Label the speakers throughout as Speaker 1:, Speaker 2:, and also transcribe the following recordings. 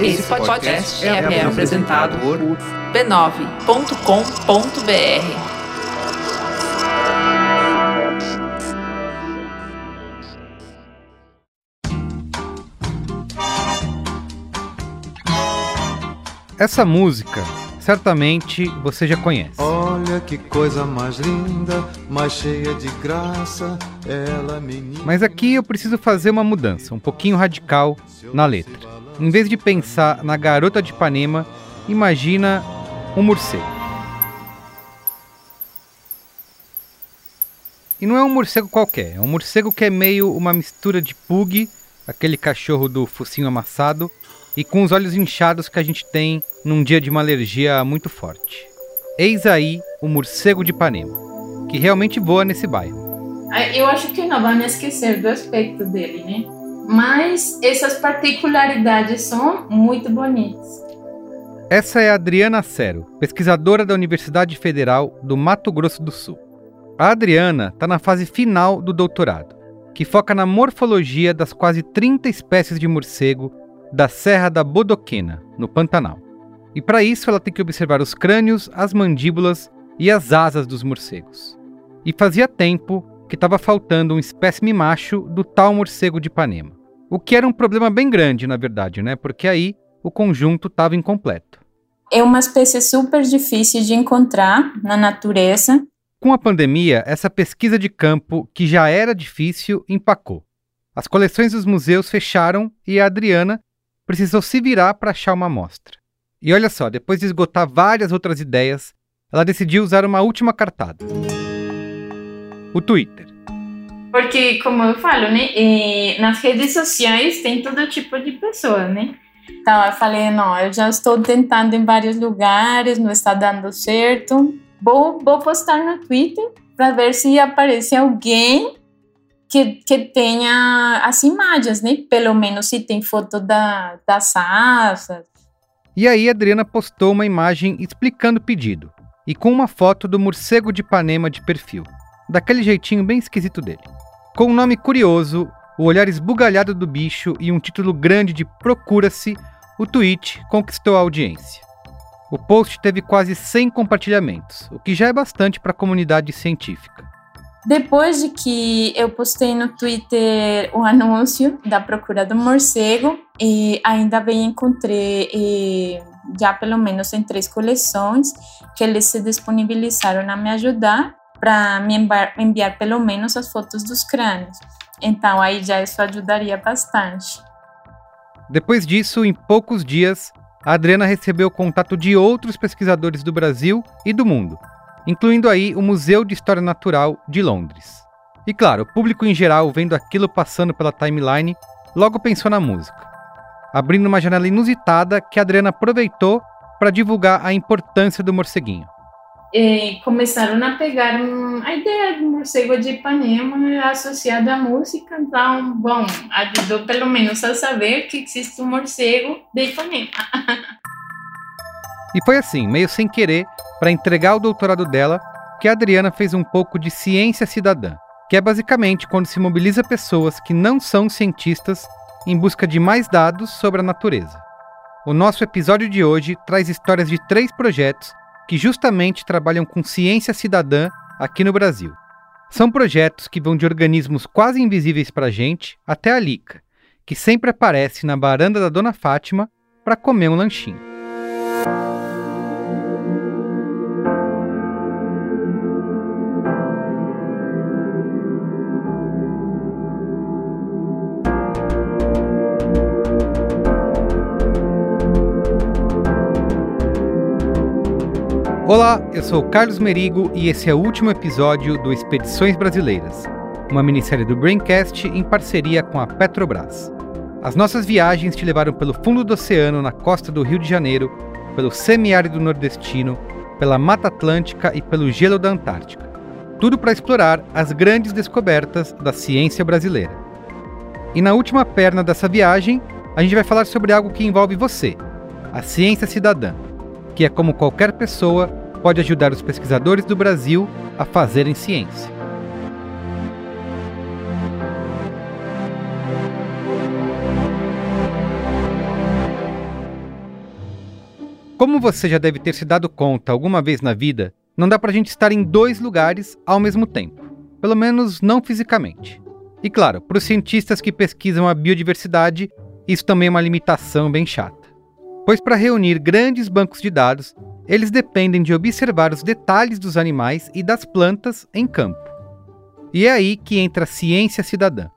Speaker 1: Esse podcast é, é apresentado por b9.com.br.
Speaker 2: Essa música certamente você já conhece.
Speaker 3: Olha que coisa mais linda, mais cheia de graça, ela menina.
Speaker 2: Mas aqui eu preciso fazer uma mudança, um pouquinho radical na letra. Em vez de pensar na garota de Ipanema, imagina um morcego. E não é um morcego qualquer, é um morcego que é meio uma mistura de pug, aquele cachorro do focinho amassado, e com os olhos inchados que a gente tem num dia de uma alergia muito forte. Eis aí o morcego de Ipanema, que realmente voa nesse bairro.
Speaker 4: Eu acho que não vão esquecer do aspecto dele, né? Mas essas particularidades são muito bonitas.
Speaker 2: Essa é a Adriana Cero, pesquisadora da Universidade Federal do Mato Grosso do Sul. A Adriana está na fase final do doutorado, que foca na morfologia das quase 30 espécies de morcego da Serra da Bodoquena, no Pantanal. E para isso ela tem que observar os crânios, as mandíbulas e as asas dos morcegos. E fazia tempo que estava faltando um espécime macho do tal morcego de Ipanema. O que era um problema bem grande, na verdade, né? Porque aí o conjunto estava incompleto.
Speaker 4: É uma espécie super difícil de encontrar na natureza.
Speaker 2: Com a pandemia, essa pesquisa de campo, que já era difícil, empacou. As coleções dos museus fecharam e a Adriana precisou se virar para achar uma amostra. E olha só, depois de esgotar várias outras ideias, ela decidiu usar uma última cartada: o Twitter.
Speaker 4: Porque, como eu falo, né, nas redes sociais tem todo tipo de pessoa, né? Então eu falei, não, eu já estou tentando em vários lugares, não está dando certo. Vou, vou postar no Twitter para ver se aparece alguém que, que tenha as imagens, né? Pelo menos se tem foto da, das asas.
Speaker 2: E aí a Adriana postou uma imagem explicando o pedido, e com uma foto do morcego de Ipanema de perfil, daquele jeitinho bem esquisito dele. Com um nome curioso, o olhar esbugalhado do bicho e um título grande de Procura-se, o tweet conquistou a audiência. O post teve quase 100 compartilhamentos, o que já é bastante para a comunidade científica.
Speaker 4: Depois de que eu postei no Twitter o anúncio da procura do morcego, e ainda bem encontrei e já pelo menos em três coleções que eles se disponibilizaram a me ajudar para me enviar, pelo menos as fotos dos crânios. Então aí já isso ajudaria bastante.
Speaker 2: Depois disso, em poucos dias, a Adriana recebeu contato de outros pesquisadores do Brasil e do mundo incluindo aí o Museu de História Natural de Londres. E claro, o público em geral, vendo aquilo passando pela timeline, logo pensou na música, abrindo uma janela inusitada que a Adriana aproveitou para divulgar a importância do morceguinho.
Speaker 4: E começaram a pegar a ideia do morcego de Ipanema associada à música, então, bom, ajudou pelo menos a saber que existe um morcego de Ipanema.
Speaker 2: e foi assim, meio sem querer, para entregar o doutorado dela, que a Adriana fez um pouco de ciência cidadã, que é basicamente quando se mobiliza pessoas que não são cientistas em busca de mais dados sobre a natureza. O nosso episódio de hoje traz histórias de três projetos que justamente trabalham com ciência cidadã aqui no Brasil. São projetos que vão de organismos quase invisíveis para a gente até a Lica, que sempre aparece na varanda da Dona Fátima para comer um lanchinho. Olá, eu sou Carlos Merigo e esse é o último episódio do Expedições Brasileiras, uma minissérie do Braincast em parceria com a Petrobras. As nossas viagens te levaram pelo fundo do oceano na costa do Rio de Janeiro, pelo semiárido nordestino, pela Mata Atlântica e pelo gelo da Antártica. Tudo para explorar as grandes descobertas da ciência brasileira. E na última perna dessa viagem, a gente vai falar sobre algo que envolve você, a ciência cidadã, que é como qualquer pessoa pode ajudar os pesquisadores do Brasil a fazerem ciência. Como você já deve ter se dado conta alguma vez na vida, não dá pra gente estar em dois lugares ao mesmo tempo. Pelo menos não fisicamente. E claro, para os cientistas que pesquisam a biodiversidade, isso também é uma limitação bem chata. Pois para reunir grandes bancos de dados, eles dependem de observar os detalhes dos animais e das plantas em campo. E é aí que entra a ciência cidadã,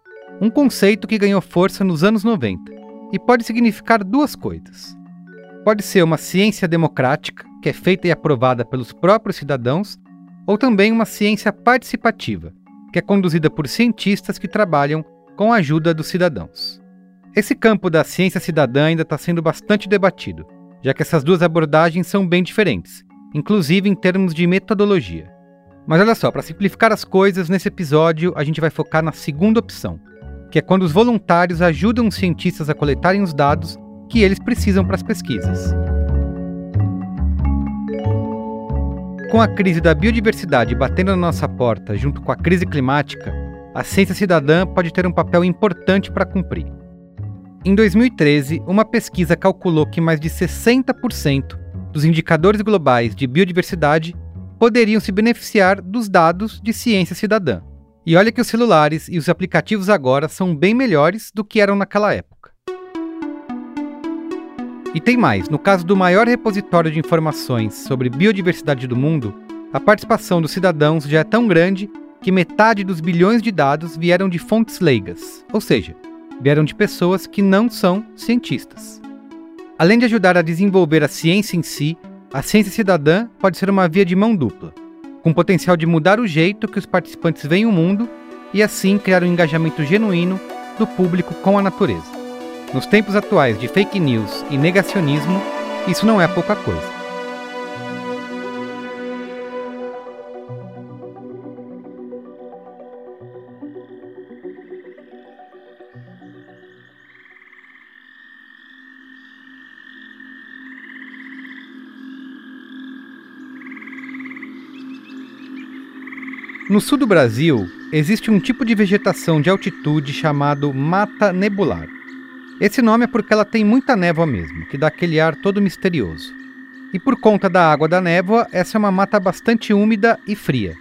Speaker 2: um conceito que ganhou força nos anos 90 e pode significar duas coisas. Pode ser uma ciência democrática, que é feita e aprovada pelos próprios cidadãos, ou também uma ciência participativa, que é conduzida por cientistas que trabalham com a ajuda dos cidadãos. Esse campo da ciência cidadã ainda está sendo bastante debatido, já que essas duas abordagens são bem diferentes, inclusive em termos de metodologia. Mas olha só, para simplificar as coisas, nesse episódio a gente vai focar na segunda opção, que é quando os voluntários ajudam os cientistas a coletarem os dados que eles precisam para as pesquisas. Com a crise da biodiversidade batendo na nossa porta junto com a crise climática, a ciência cidadã pode ter um papel importante para cumprir. Em 2013, uma pesquisa calculou que mais de 60% dos indicadores globais de biodiversidade poderiam se beneficiar dos dados de ciência cidadã. E olha que os celulares e os aplicativos agora são bem melhores do que eram naquela época. E tem mais: no caso do maior repositório de informações sobre biodiversidade do mundo, a participação dos cidadãos já é tão grande que metade dos bilhões de dados vieram de fontes leigas, ou seja, vieram de pessoas que não são cientistas. Além de ajudar a desenvolver a ciência em si, a ciência cidadã pode ser uma via de mão dupla com potencial de mudar o jeito que os participantes veem o mundo e assim criar um engajamento genuíno do público com a natureza. Nos tempos atuais de fake news e negacionismo, isso não é pouca coisa. No sul do Brasil, existe um tipo de vegetação de altitude chamado mata nebular. Esse nome é porque ela tem muita névoa mesmo, que dá aquele ar todo misterioso. E por conta da água da névoa, essa é uma mata bastante úmida e fria.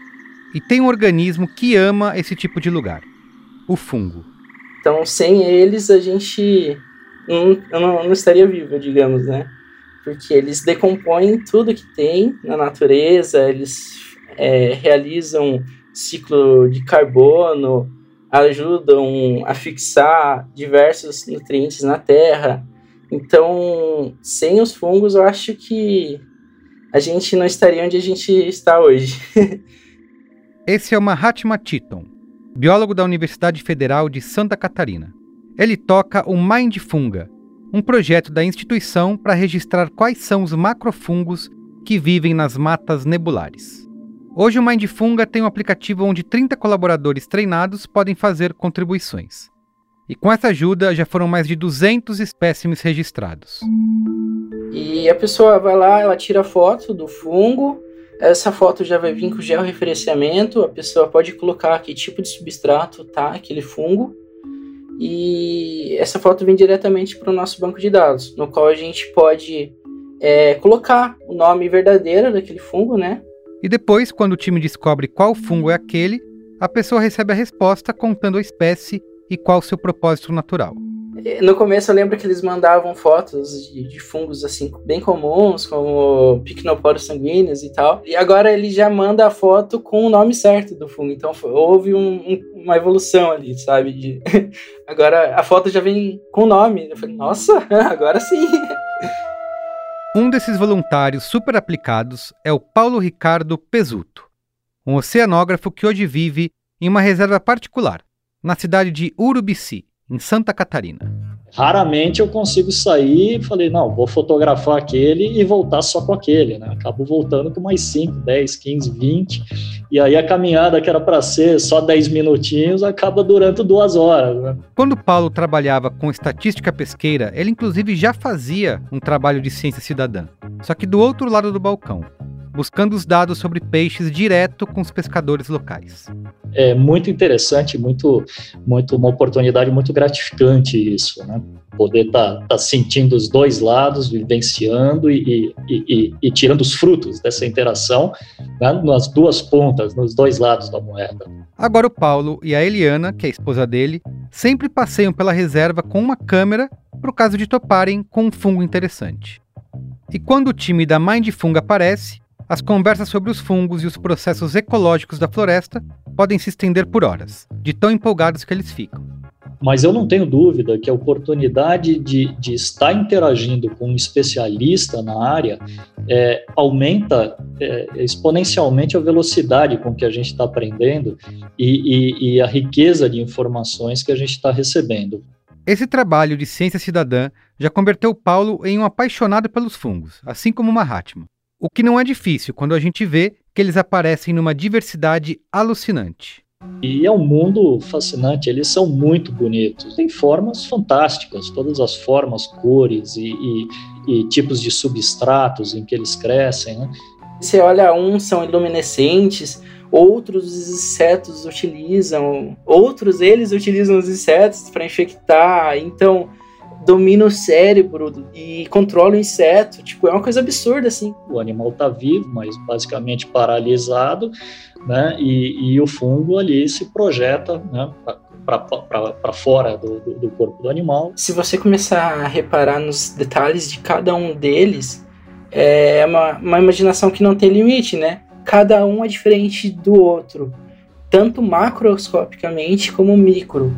Speaker 2: E tem um organismo que ama esse tipo de lugar: o fungo.
Speaker 5: Então, sem eles, a gente não, não, não estaria vivo, digamos, né? Porque eles decompõem tudo que tem na natureza, eles é, realizam ciclo de carbono, ajudam a fixar diversos nutrientes na terra. Então, sem os fungos, eu acho que a gente não estaria onde a gente está hoje.
Speaker 2: Esse é o Mahatma Titon, biólogo da Universidade Federal de Santa Catarina. Ele toca o Mind Funga, um projeto da instituição para registrar quais são os macrofungos que vivem nas matas nebulares. Hoje o Mindfunga tem um aplicativo onde 30 colaboradores treinados podem fazer contribuições. E com essa ajuda já foram mais de 200 espécimes registrados.
Speaker 5: E a pessoa vai lá, ela tira foto do fungo, essa foto já vai vir com georreferenciamento, a pessoa pode colocar que tipo de substrato tá aquele fungo, e essa foto vem diretamente para o nosso banco de dados, no qual a gente pode é, colocar o nome verdadeiro daquele fungo, né?
Speaker 2: E depois, quando o time descobre qual fungo é aquele, a pessoa recebe a resposta contando a espécie e qual seu propósito natural.
Speaker 5: No começo eu lembro que eles mandavam fotos de, de fungos assim bem comuns, como Pycnosporus sanguíneos e tal. E agora ele já manda a foto com o nome certo do fungo. Então houve um, um, uma evolução ali, sabe? De... agora a foto já vem com o nome. Eu falei, nossa, agora sim.
Speaker 2: Um desses voluntários super aplicados é o Paulo Ricardo Pesuto, um oceanógrafo que hoje vive em uma reserva particular, na cidade de Urubici, em Santa Catarina.
Speaker 6: Raramente eu consigo sair e falei, não, vou fotografar aquele e voltar só com aquele, né? Acabo voltando com mais 5, 10, 15, 20. E aí a caminhada que era para ser só 10 minutinhos acaba durando duas horas, né?
Speaker 2: Quando Paulo trabalhava com estatística pesqueira, ele inclusive já fazia um trabalho de ciência cidadã, só que do outro lado do balcão. Buscando os dados sobre peixes direto com os pescadores locais.
Speaker 6: É muito interessante, muito, muito uma oportunidade muito gratificante isso, né? Poder estar tá, tá sentindo os dois lados, vivenciando e, e, e, e tirando os frutos dessa interação né? nas duas pontas, nos dois lados da moeda.
Speaker 2: Agora o Paulo e a Eliana, que é a esposa dele, sempre passeiam pela reserva com uma câmera para o caso de toparem com um fungo interessante. E quando o time da Mind Funga aparece, as conversas sobre os fungos e os processos ecológicos da floresta podem se estender por horas, de tão empolgados que eles ficam.
Speaker 6: Mas eu não tenho dúvida que a oportunidade de, de estar interagindo com um especialista na área é, aumenta é, exponencialmente a velocidade com que a gente está aprendendo e, e, e a riqueza de informações que a gente está recebendo.
Speaker 2: Esse trabalho de ciência cidadã já converteu Paulo em um apaixonado pelos fungos, assim como Mahatma. O que não é difícil quando a gente vê que eles aparecem numa diversidade alucinante.
Speaker 6: E é um mundo fascinante, eles são muito bonitos. Tem formas fantásticas, todas as formas, cores e, e, e tipos de substratos em que eles crescem. Né?
Speaker 5: Você olha, uns são iluminescentes, outros os insetos utilizam, outros eles utilizam os insetos para infectar, então domina o cérebro e controla o inseto, tipo, é uma coisa absurda assim.
Speaker 6: O animal está vivo, mas basicamente paralisado, né? E, e o fungo ali se projeta, né? para fora do, do, do corpo do animal.
Speaker 5: Se você começar a reparar nos detalhes de cada um deles, é uma, uma imaginação que não tem limite, né? cada um é diferente do outro, tanto macroscopicamente como micro.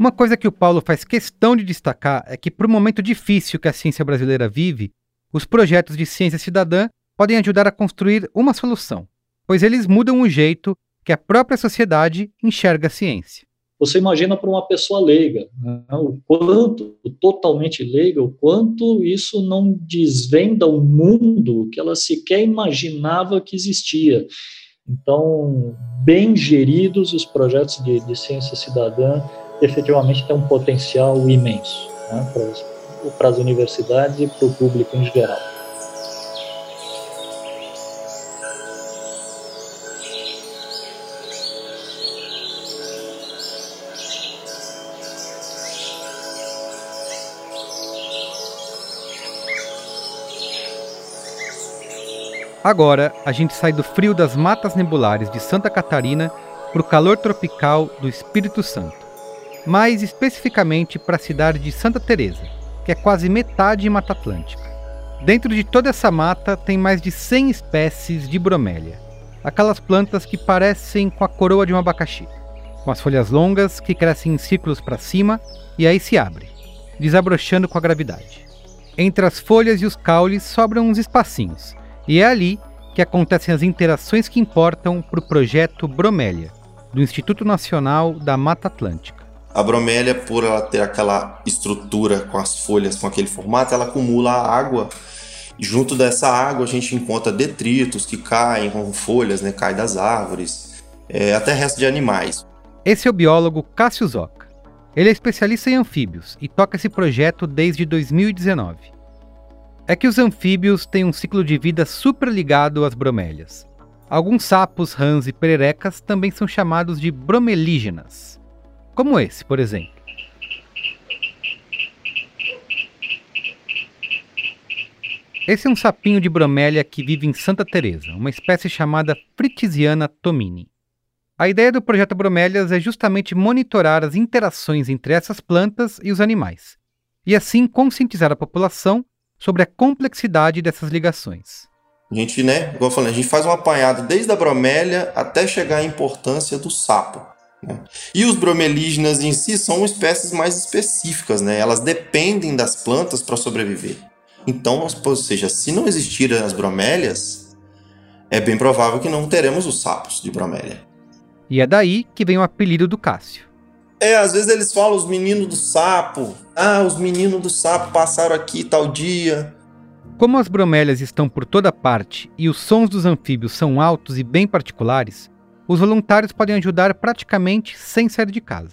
Speaker 2: Uma coisa que o Paulo faz questão de destacar é que, para o momento difícil que a ciência brasileira vive, os projetos de ciência cidadã podem ajudar a construir uma solução, pois eles mudam o jeito que a própria sociedade enxerga a ciência
Speaker 6: você imagina para uma pessoa leiga, né? o quanto, totalmente leiga, o quanto isso não desvenda um mundo que ela sequer imaginava que existia. Então, bem geridos, os projetos de, de ciência cidadã efetivamente têm um potencial imenso né? para as universidades e para o público em geral.
Speaker 2: Agora, a gente sai do frio das matas nebulares de Santa Catarina para o calor tropical do Espírito Santo. Mais especificamente para a cidade de Santa Teresa, que é quase metade Mata Atlântica. Dentro de toda essa mata tem mais de 100 espécies de bromélia, aquelas plantas que parecem com a coroa de um abacaxi, com as folhas longas que crescem em círculos para cima e aí se abrem, desabrochando com a gravidade. Entre as folhas e os caules sobram uns espacinhos, e é ali que acontecem as interações que importam para o projeto Bromélia, do Instituto Nacional da Mata Atlântica.
Speaker 7: A bromélia, por ela ter aquela estrutura com as folhas, com aquele formato, ela acumula água. Junto dessa água a gente encontra detritos que caem com folhas, né, caem das árvores, é, até resto de animais.
Speaker 2: Esse é o biólogo Cássio Zoca. Ele é especialista em anfíbios e toca esse projeto desde 2019 é que os anfíbios têm um ciclo de vida super ligado às bromélias. Alguns sapos, rãs e pererecas também são chamados de bromelígenas, como esse, por exemplo. Esse é um sapinho de bromélia que vive em Santa Teresa, uma espécie chamada Fritisiana tomini. A ideia do projeto Bromélias é justamente monitorar as interações entre essas plantas e os animais, e assim conscientizar a população sobre a complexidade dessas ligações.
Speaker 7: A gente, né, igual eu falei, a gente faz um apanhado desde a bromélia até chegar à importância do sapo. E os bromelígenas em si são espécies mais específicas, né? Elas dependem das plantas para sobreviver. Então, ou seja, se não existirem as bromélias, é bem provável que não teremos os sapos de bromélia.
Speaker 2: E é daí que vem o apelido do Cássio.
Speaker 7: É, às vezes eles falam os meninos do sapo. Ah, os meninos do sapo passaram aqui tal dia.
Speaker 2: Como as bromélias estão por toda parte e os sons dos anfíbios são altos e bem particulares, os voluntários podem ajudar praticamente sem sair de casa,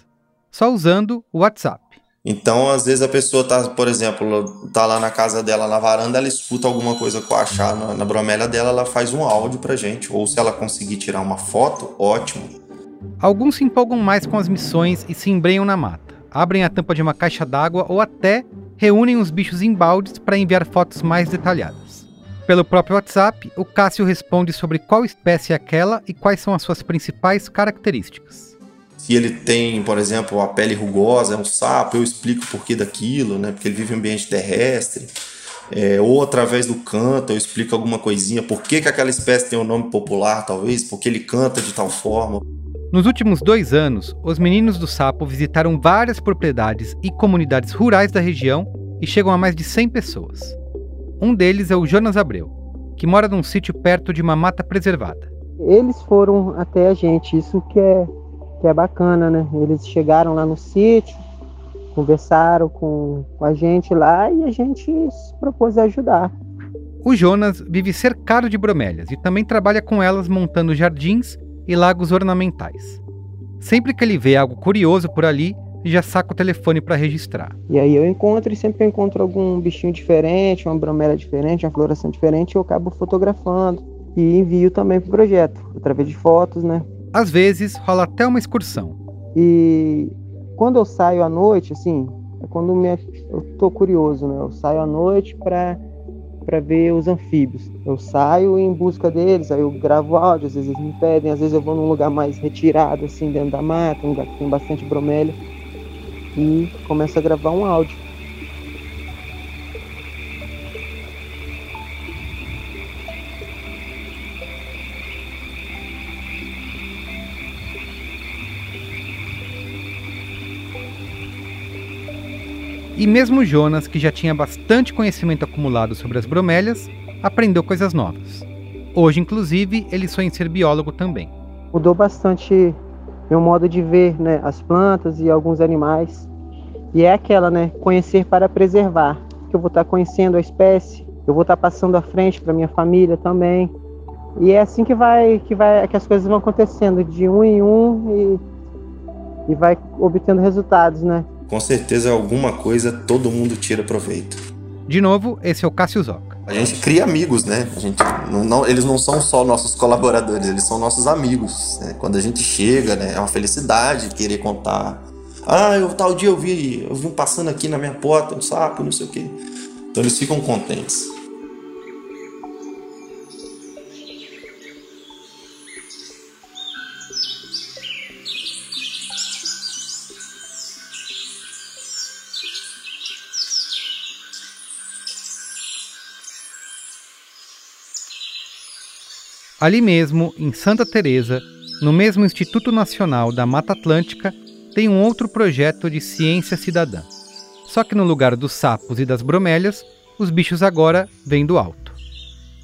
Speaker 2: só usando o WhatsApp.
Speaker 7: Então, às vezes a pessoa tá, por exemplo, tá lá na casa dela, na varanda, ela escuta alguma coisa com achar na, na bromélia dela, ela faz um áudio pra gente. Ou se ela conseguir tirar uma foto, ótimo.
Speaker 2: Alguns se empolgam mais com as missões e se embrenham na mata. Abrem a tampa de uma caixa d'água ou até reúnem os bichos em baldes para enviar fotos mais detalhadas. Pelo próprio WhatsApp, o Cássio responde sobre qual espécie é aquela e quais são as suas principais características.
Speaker 7: Se ele tem, por exemplo, a pele rugosa, é um sapo, eu explico o porquê daquilo, né? Porque ele vive em ambiente terrestre. É, ou através do canto, eu explico alguma coisinha, por que, que aquela espécie tem um nome popular, talvez, porque ele canta de tal forma.
Speaker 2: Nos últimos dois anos, os meninos do sapo visitaram várias propriedades e comunidades rurais da região e chegam a mais de 100 pessoas. Um deles é o Jonas Abreu, que mora num sítio perto de uma mata preservada.
Speaker 8: Eles foram até a gente, isso que é que é bacana, né? Eles chegaram lá no sítio, conversaram com, com a gente lá e a gente se propôs a ajudar.
Speaker 2: O Jonas vive cercado de bromélias e também trabalha com elas montando jardins e lagos ornamentais. Sempre que ele vê algo curioso por ali, já saca o telefone para registrar.
Speaker 8: E aí eu encontro, e sempre que eu encontro algum bichinho diferente, uma bromélia diferente, uma floração diferente, eu acabo fotografando e envio também para o projeto, através de fotos, né?
Speaker 2: Às vezes rola até uma excursão.
Speaker 8: E quando eu saio à noite, assim, é quando me, eu tô curioso, né? Eu saio à noite para para ver os anfíbios. Eu saio em busca deles, aí eu gravo áudio, às vezes eles me pedem, às vezes eu vou num lugar mais retirado, assim, dentro da mata, um lugar que tem bastante bromélia, e começo a gravar um áudio.
Speaker 2: E mesmo Jonas, que já tinha bastante conhecimento acumulado sobre as bromélias, aprendeu coisas novas. Hoje, inclusive, ele sonha em ser biólogo também.
Speaker 8: Mudou bastante meu modo de ver né, as plantas e alguns animais. E é aquela, né? Conhecer para preservar. Que eu vou estar conhecendo a espécie, eu vou estar passando à frente para minha família também. E é assim que vai, que vai, que as coisas vão acontecendo de um em um e, e vai obtendo resultados, né?
Speaker 7: com certeza alguma coisa todo mundo tira proveito.
Speaker 2: De novo, esse é o Cássio Zoca.
Speaker 7: A gente cria amigos, né? A gente não, não, eles não são só nossos colaboradores, eles são nossos amigos. Né? Quando a gente chega, né, é uma felicidade querer contar. Ah, eu, tal dia eu vi, eu vi um passando aqui na minha porta, um sapo, não sei o quê. Então eles ficam contentes.
Speaker 2: Ali mesmo, em Santa Teresa, no mesmo Instituto Nacional da Mata Atlântica, tem um outro projeto de ciência cidadã. Só que no lugar dos sapos e das bromélias, os bichos agora vêm do alto.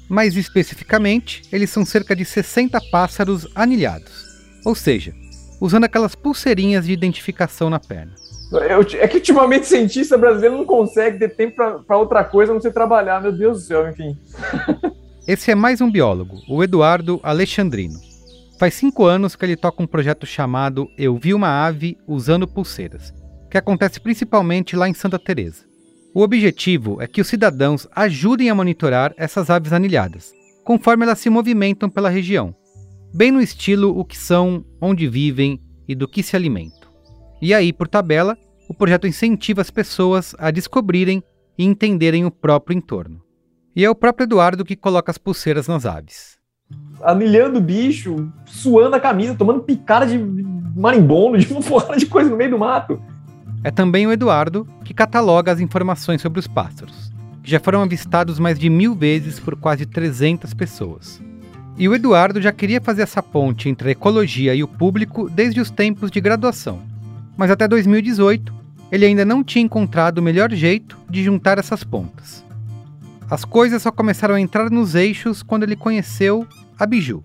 Speaker 2: Mais especificamente, eles são cerca de 60 pássaros anilhados, ou seja, usando aquelas pulseirinhas de identificação na perna.
Speaker 9: Eu, é que ultimamente cientista brasileiro não consegue ter tempo para outra coisa a não ser trabalhar, meu Deus do céu, enfim.
Speaker 2: Esse é mais um biólogo, o Eduardo Alexandrino. Faz cinco anos que ele toca um projeto chamado Eu Vi Uma Ave Usando Pulseiras, que acontece principalmente lá em Santa Teresa. O objetivo é que os cidadãos ajudem a monitorar essas aves anilhadas, conforme elas se movimentam pela região, bem no estilo o que são, onde vivem e do que se alimentam. E aí, por tabela, o projeto incentiva as pessoas a descobrirem e entenderem o próprio entorno. E é o próprio Eduardo que coloca as pulseiras nas aves.
Speaker 9: Anilhando o bicho, suando a camisa, tomando picada de marimbondo, de uma porrada de coisa no meio do mato.
Speaker 2: É também o Eduardo que cataloga as informações sobre os pássaros, que já foram avistados mais de mil vezes por quase 300 pessoas. E o Eduardo já queria fazer essa ponte entre a ecologia e o público desde os tempos de graduação. Mas até 2018, ele ainda não tinha encontrado o melhor jeito de juntar essas pontas. As coisas só começaram a entrar nos eixos quando ele conheceu a Biju.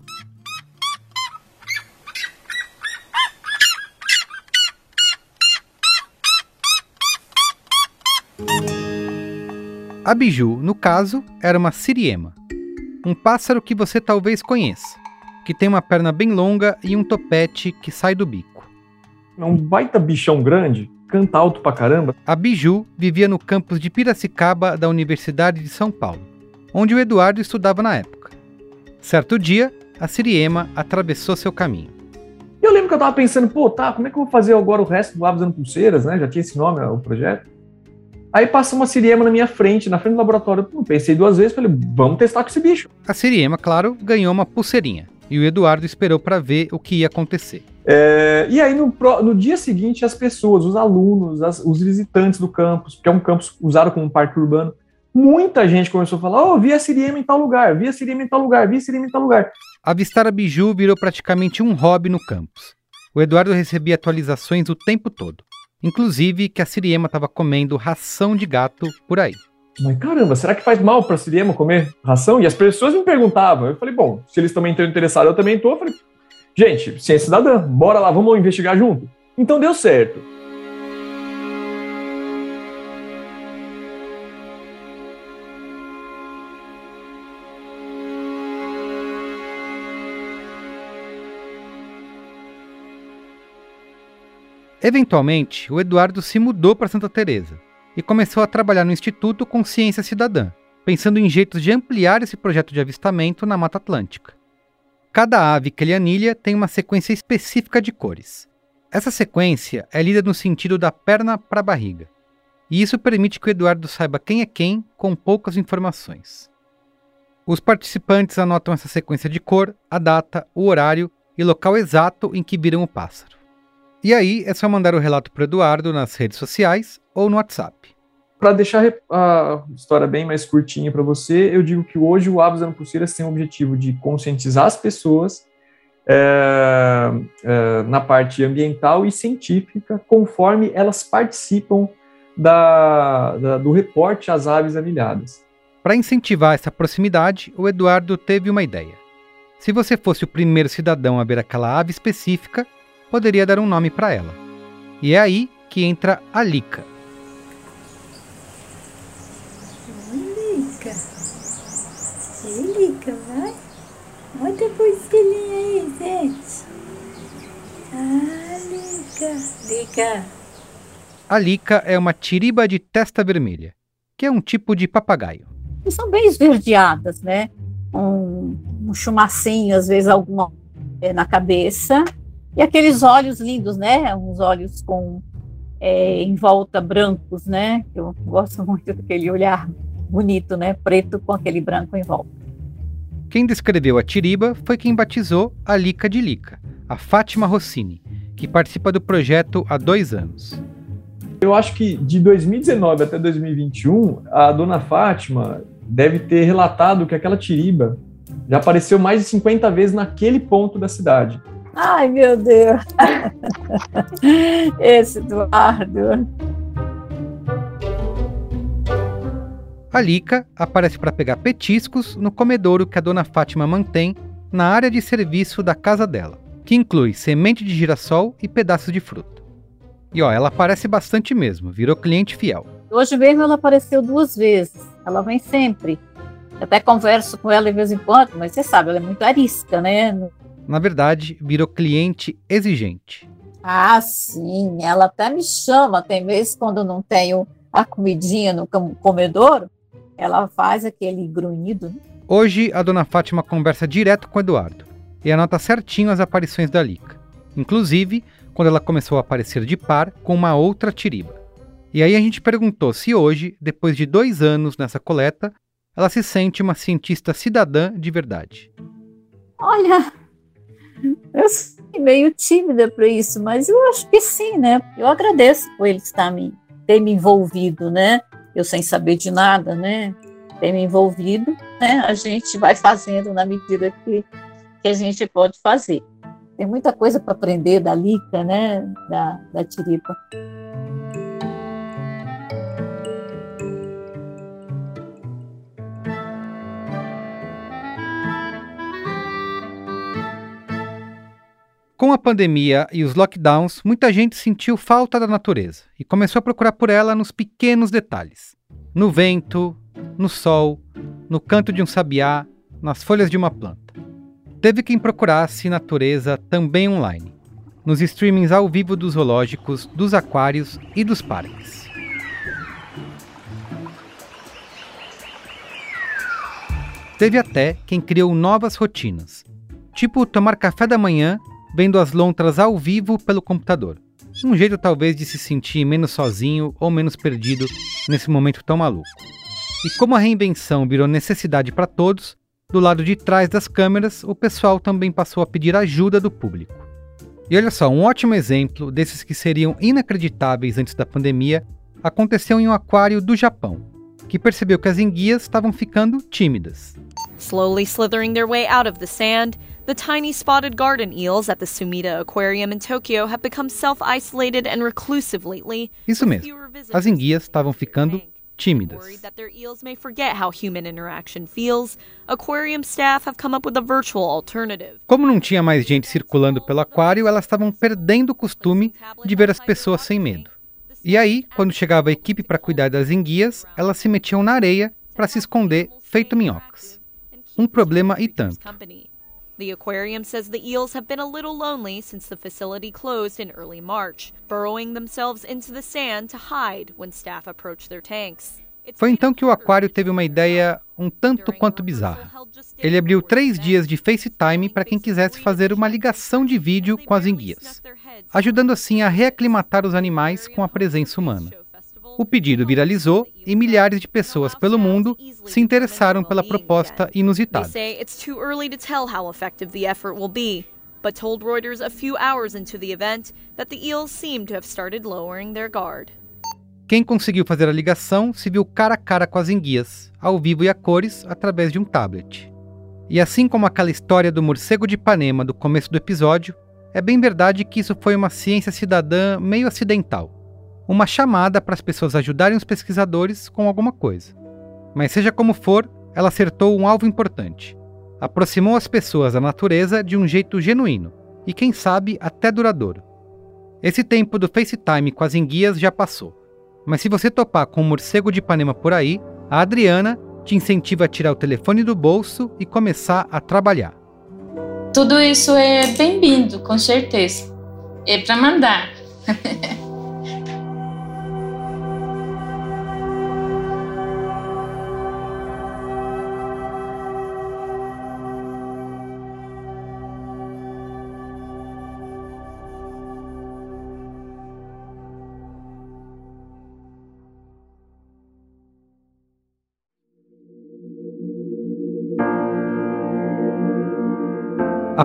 Speaker 2: A Biju, no caso, era uma siriema, um pássaro que você talvez conheça, que tem uma perna bem longa e um topete que sai do bico.
Speaker 9: É um baita bichão grande, canta alto pra caramba.
Speaker 2: A Biju vivia no campus de Piracicaba da Universidade de São Paulo, onde o Eduardo estudava na época. Certo dia, a Siriema atravessou seu caminho.
Speaker 9: Eu lembro que eu tava pensando, pô, tá, como é que eu vou fazer agora o resto do Aves Dando Pulseiras, né? Já tinha esse nome, o projeto. Aí passou uma Siriema na minha frente, na frente do laboratório. Pensei duas vezes, falei, vamos testar com esse bicho.
Speaker 2: A Siriema, claro, ganhou uma pulseirinha. E o Eduardo esperou para ver o que ia acontecer.
Speaker 9: É, e aí, no, no dia seguinte, as pessoas, os alunos, as- os visitantes do campus, que é um campus usado como parque urbano, muita gente começou a falar: oh, vi a Siriema em tal lugar, vi a Siriema em tal lugar, vi a Siriema em tal lugar.
Speaker 2: Avistar a Biju virou praticamente um hobby no campus. O Eduardo recebia atualizações o tempo todo. Inclusive que a Siriema estava comendo ração de gato por aí.
Speaker 9: Mas caramba, será que faz mal para Siriema comer ração? E as pessoas me perguntavam. Eu falei: bom, se eles também estão interessados, eu também estou. Eu falei: gente, ciência cidadã, bora lá, vamos investigar junto. Então deu certo.
Speaker 2: Eventualmente, o Eduardo se mudou para Santa Teresa e começou a trabalhar no Instituto com Ciência Cidadã, pensando em jeitos de ampliar esse projeto de avistamento na Mata Atlântica. Cada ave que ele anilha tem uma sequência específica de cores. Essa sequência é lida no sentido da perna para a barriga. E isso permite que o Eduardo saiba quem é quem com poucas informações. Os participantes anotam essa sequência de cor, a data, o horário e local exato em que viram o pássaro. E aí é só mandar o relato para Eduardo nas redes sociais ou no WhatsApp.
Speaker 9: Para deixar a história bem mais curtinha para você, eu digo que hoje o Aves Dando Pulseiras tem o objetivo de conscientizar as pessoas é, é, na parte ambiental e científica, conforme elas participam da, da, do reporte às aves anilhadas.
Speaker 2: Para incentivar essa proximidade, o Eduardo teve uma ideia. Se você fosse o primeiro cidadão a ver aquela ave específica, poderia dar um nome para ela. E é aí que entra a Lica.
Speaker 10: Lica. Lica, vai. Olha a pulseirinha aí, gente. Ah, Lica. Lica.
Speaker 2: A Lica é uma tiriba de testa vermelha, que é um tipo de papagaio.
Speaker 11: E são bem esverdeadas, né? Um, um chumacinho, às vezes alguma na cabeça. E aqueles olhos lindos, né? Uns olhos com é, em volta brancos, né? Eu gosto muito daquele olhar bonito, né? Preto com aquele branco em volta.
Speaker 2: Quem descreveu a tiriba foi quem batizou a Lica de Lica, a Fátima Rossini, que participa do projeto há dois anos.
Speaker 9: Eu acho que de 2019 até 2021, a dona Fátima deve ter relatado que aquela tiriba já apareceu mais de 50 vezes naquele ponto da cidade.
Speaker 11: Ai, meu Deus! Esse Eduardo.
Speaker 2: A Lica aparece para pegar petiscos no comedouro que a dona Fátima mantém na área de serviço da casa dela, que inclui semente de girassol e pedaços de fruta. E ó, ela aparece bastante mesmo, virou cliente fiel.
Speaker 11: Hoje mesmo ela apareceu duas vezes. Ela vem sempre. Eu até converso com ela de vez em quando, mas você sabe, ela é muito arisca, né?
Speaker 2: Na verdade, virou cliente exigente.
Speaker 11: Ah, sim. Ela até me chama. Tem vezes quando não tenho a comidinha no comedouro, ela faz aquele grunhido. Né?
Speaker 2: Hoje, a dona Fátima conversa direto com o Eduardo e anota certinho as aparições da Lica. Inclusive, quando ela começou a aparecer de par com uma outra tiriba. E aí a gente perguntou se hoje, depois de dois anos nessa coleta, ela se sente uma cientista cidadã de verdade.
Speaker 11: Olha, eu sou meio tímida para isso, mas eu acho que sim, né? Eu agradeço por ele estar me, ter me envolvido, né? Eu sem saber de nada, né? Ter me envolvido, né? A gente vai fazendo na medida que, que a gente pode fazer. Tem muita coisa para aprender da Lica, né? Da, da Tiripa.
Speaker 2: Com a pandemia e os lockdowns, muita gente sentiu falta da natureza e começou a procurar por ela nos pequenos detalhes. No vento, no sol, no canto de um sabiá, nas folhas de uma planta. Teve quem procurasse natureza também online. nos streamings ao vivo dos zoológicos, dos aquários e dos parques. Teve até quem criou novas rotinas, tipo tomar café da manhã vendo as lontras ao vivo pelo computador. Um jeito talvez de se sentir menos sozinho ou menos perdido nesse momento tão maluco. E como a reinvenção virou necessidade para todos, do lado de trás das câmeras o pessoal também passou a pedir ajuda do público. E olha só, um ótimo exemplo desses que seriam inacreditáveis antes da pandemia aconteceu em um aquário do Japão, que percebeu que as enguias estavam ficando tímidas.
Speaker 12: Slowly slithering their way out of the sand, the tiny spotted garden eels at the Sumida Aquarium in Tokyo have become self-isolated and reclusive lately.
Speaker 2: Isso mesmo, as enguias estavam ficando tímidas.
Speaker 12: Worried that their eels may forget how human interaction feels, aquarium staff have come up with a virtual alternative.
Speaker 2: Como não tinha mais gente circulando pelo aquário, elas estavam perdendo o costume de ver as pessoas sem medo. E aí, quando chegava a equipe para cuidar das enguias, elas se metiam na areia para se esconder, feito minhocas. Um problema e tanto.
Speaker 12: The aquarium says the eels have been a little lonely since the facility closed in early March, burrowing themselves into the sand to hide when staff approach their tanks.
Speaker 2: Foi então que o aquário teve uma ideia um tanto quanto bizarra. Ele abriu três dias de FaceTime para quem quisesse fazer uma ligação de vídeo com as enguias, ajudando assim a reaclimatar os animais com a presença humana. O pedido viralizou e milhares de pessoas pelo mundo se interessaram pela proposta inusitada.
Speaker 12: but told Reuters a few hours into the event that the eels seem to have started lowering their guard.
Speaker 2: Quem conseguiu fazer a ligação se viu cara a cara com as enguias, ao vivo e a cores, através de um tablet. E assim como aquela história do morcego de Ipanema do começo do episódio, é bem verdade que isso foi uma ciência cidadã meio acidental. Uma chamada para as pessoas ajudarem os pesquisadores com alguma coisa. Mas seja como for, ela acertou um alvo importante. Aproximou as pessoas da natureza de um jeito genuíno e, quem sabe, até duradouro. Esse tempo do FaceTime com as enguias já passou. Mas se você topar com um morcego de Ipanema por aí, a Adriana te incentiva a tirar o telefone do bolso e começar a trabalhar.
Speaker 4: Tudo isso é bem-vindo, com certeza. É para mandar.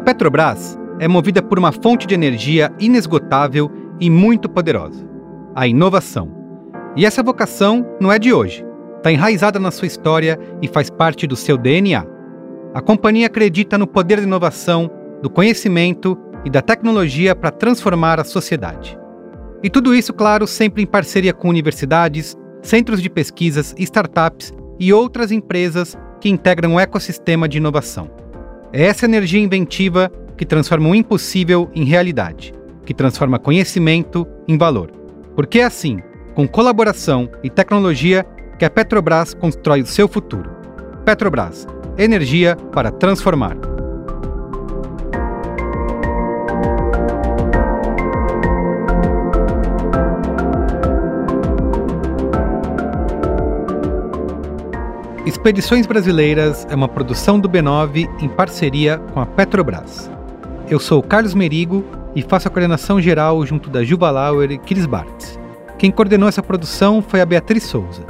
Speaker 2: Petrobras é movida por uma fonte de energia inesgotável e muito poderosa: a inovação. E essa vocação não é de hoje, está enraizada na sua história e faz parte do seu DNA. A companhia acredita no poder da inovação, do conhecimento e da tecnologia para transformar a sociedade. E tudo isso, claro, sempre em parceria com universidades, centros de pesquisas, startups e outras empresas que integram o ecossistema de inovação. É essa energia inventiva que transforma o impossível em realidade, que transforma conhecimento em valor. Porque é assim, com colaboração e tecnologia, que a Petrobras constrói o seu futuro. Petrobras, energia para transformar. Expedições Brasileiras é uma produção do B9 em parceria com a Petrobras. Eu sou Carlos Merigo e faço a coordenação geral junto da Juva Lauer e Chris Bartz. Quem coordenou essa produção foi a Beatriz Souza.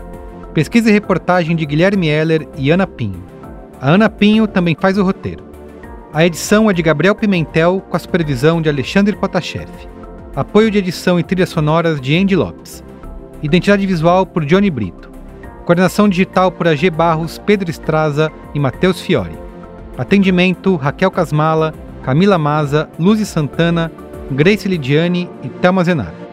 Speaker 2: Pesquisa e reportagem de Guilherme Heller e Ana Pinho. A Ana Pinho também faz o roteiro. A edição é de Gabriel Pimentel com a supervisão de Alexandre Potashev. Apoio de edição e trilhas sonoras de Andy Lopes. Identidade visual por Johnny Brito. Coordenação digital por AG Barros, Pedro Estraza e Matheus Fiore. Atendimento Raquel Casmala, Camila Maza, Luzi Santana, Grace Lidiane e Thelma Zenar.